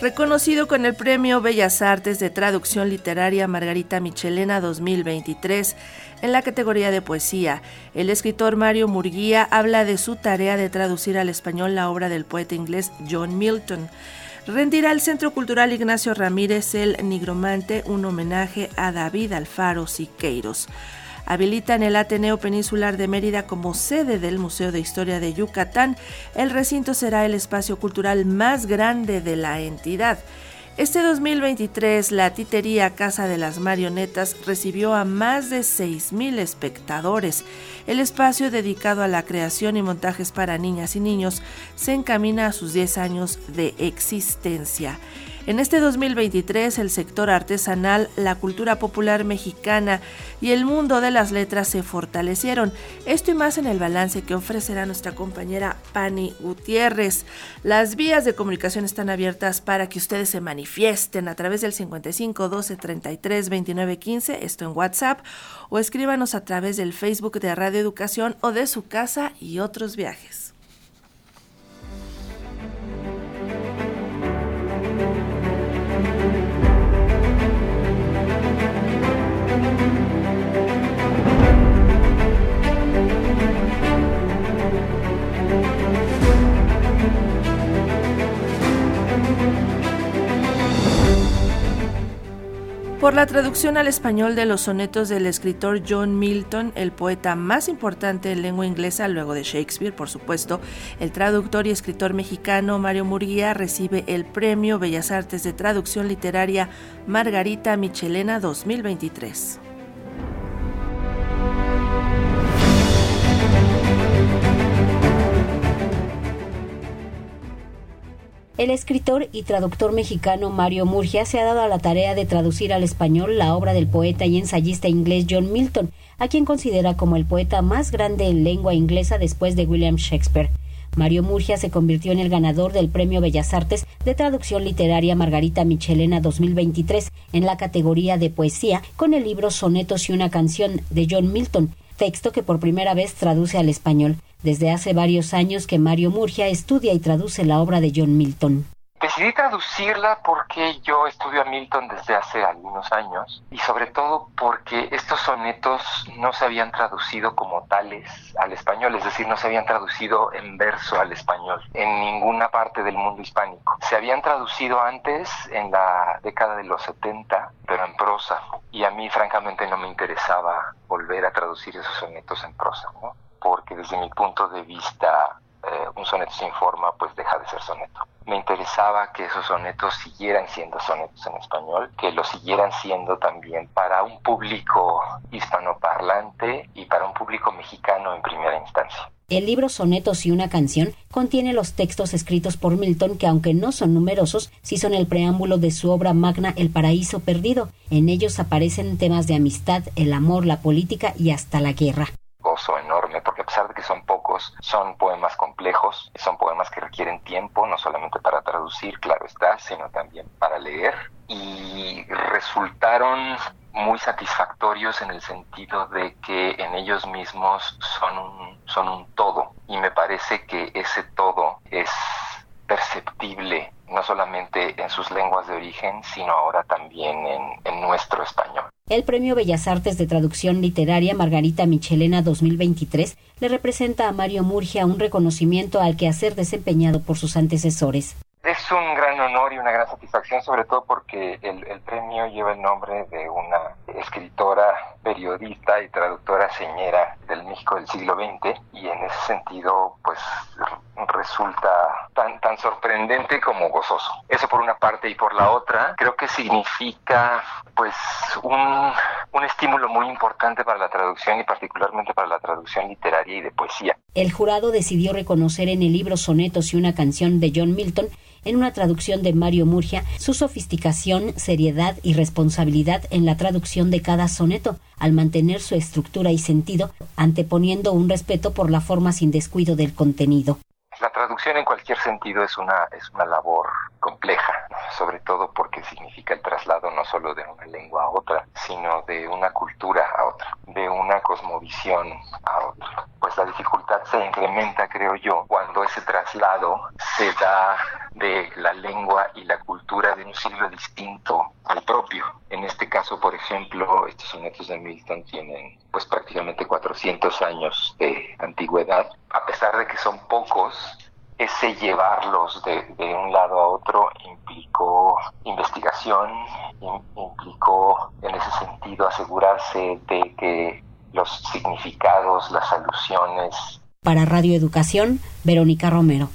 Reconocido con el Premio Bellas Artes de Traducción Literaria Margarita Michelena 2023 en la categoría de poesía, el escritor Mario Murguía habla de su tarea de traducir al español la obra del poeta inglés John Milton. Rendirá al Centro Cultural Ignacio Ramírez el Nigromante un homenaje a David Alfaro Siqueiros habilitan el Ateneo Peninsular de Mérida como sede del Museo de Historia de Yucatán. El recinto será el espacio cultural más grande de la entidad. Este 2023, la titería Casa de las Marionetas recibió a más de 6.000 espectadores. El espacio dedicado a la creación y montajes para niñas y niños se encamina a sus 10 años de existencia. En este 2023, el sector artesanal, la cultura popular mexicana y el mundo de las letras se fortalecieron. Esto y más en el balance que ofrecerá nuestra compañera Pani Gutiérrez. Las vías de comunicación están abiertas para que ustedes se manifiesten a través del 55 12 33 29 15, esto en WhatsApp, o escríbanos a través del Facebook de Radio Educación o de su casa y otros viajes. Por la traducción al español de los sonetos del escritor John Milton, el poeta más importante en lengua inglesa luego de Shakespeare, por supuesto, el traductor y escritor mexicano Mario Murguía recibe el Premio Bellas Artes de Traducción Literaria Margarita Michelena 2023. El escritor y traductor mexicano Mario Murgia se ha dado a la tarea de traducir al español la obra del poeta y ensayista inglés John Milton, a quien considera como el poeta más grande en lengua inglesa después de William Shakespeare. Mario Murgia se convirtió en el ganador del Premio Bellas Artes de Traducción Literaria Margarita Michelena 2023 en la categoría de poesía con el libro Sonetos y una canción de John Milton, texto que por primera vez traduce al español. Desde hace varios años que Mario Murgia estudia y traduce la obra de John Milton. Decidí traducirla porque yo estudio a Milton desde hace algunos años y sobre todo porque estos sonetos no se habían traducido como tales al español, es decir, no se habían traducido en verso al español en ninguna parte del mundo hispánico. Se habían traducido antes en la década de los 70, pero en prosa y a mí francamente no me interesaba volver a traducir esos sonetos en prosa, ¿no? Porque desde mi punto de vista eh, un soneto sin forma pues deja de ser soneto. Me interesaba que esos sonetos siguieran siendo sonetos en español, que lo siguieran siendo también para un público hispanoparlante y para un público mexicano en primera instancia. El libro Sonetos y una canción contiene los textos escritos por Milton que aunque no son numerosos, sí son el preámbulo de su obra magna El paraíso perdido. En ellos aparecen temas de amistad, el amor, la política y hasta la guerra gozo enorme, porque a pesar de que son pocos, son poemas complejos, son poemas que requieren tiempo, no solamente para traducir, claro está, sino también para leer, y resultaron muy satisfactorios en el sentido de que en ellos mismos son un, son un todo, y me parece que ese todo es perceptible no solamente en sus lenguas de origen, sino ahora también en, en nuestro español. El Premio Bellas Artes de Traducción Literaria Margarita Michelena 2023 le representa a Mario Murgia un reconocimiento al que hacer desempeñado por sus antecesores. Es un gran honor y una gran satisfacción, sobre todo porque el, el, premio lleva el nombre de una escritora, periodista y traductora señera del México del siglo XX y en ese sentido pues resulta tan, sorprendente como gozoso. Eso por una parte y por la otra creo que significa pues un, un estímulo muy importante para la traducción y particularmente para la traducción literaria y de poesía. El jurado decidió reconocer en el libro Sonetos y una canción de John Milton en una traducción de Mario Murgia, su sofisticación, seriedad y responsabilidad en la traducción de cada soneto, al mantener su estructura y sentido, anteponiendo un respeto por la forma sin descuido del contenido. La traducción en cualquier sentido es una, es una labor compleja, sobre todo porque significa el traslado no solo de una lengua a otra, sino de una cultura a otra, de una cosmovisión a otra. Pues la dificultad se incrementa, creo yo, cuando ese traslado se da de la lengua y la cultura de un siglo distinto al propio. En este caso, por ejemplo, estos sonetos de Milton tienen pues prácticamente 400 años de antigüedad. A pesar de que son pocos, ese llevarlos de, un lado a otro implicó investigación, implicó en ese sentido asegurarse de que los significados, las alusiones. Para Radio Educación, Verónica Romero.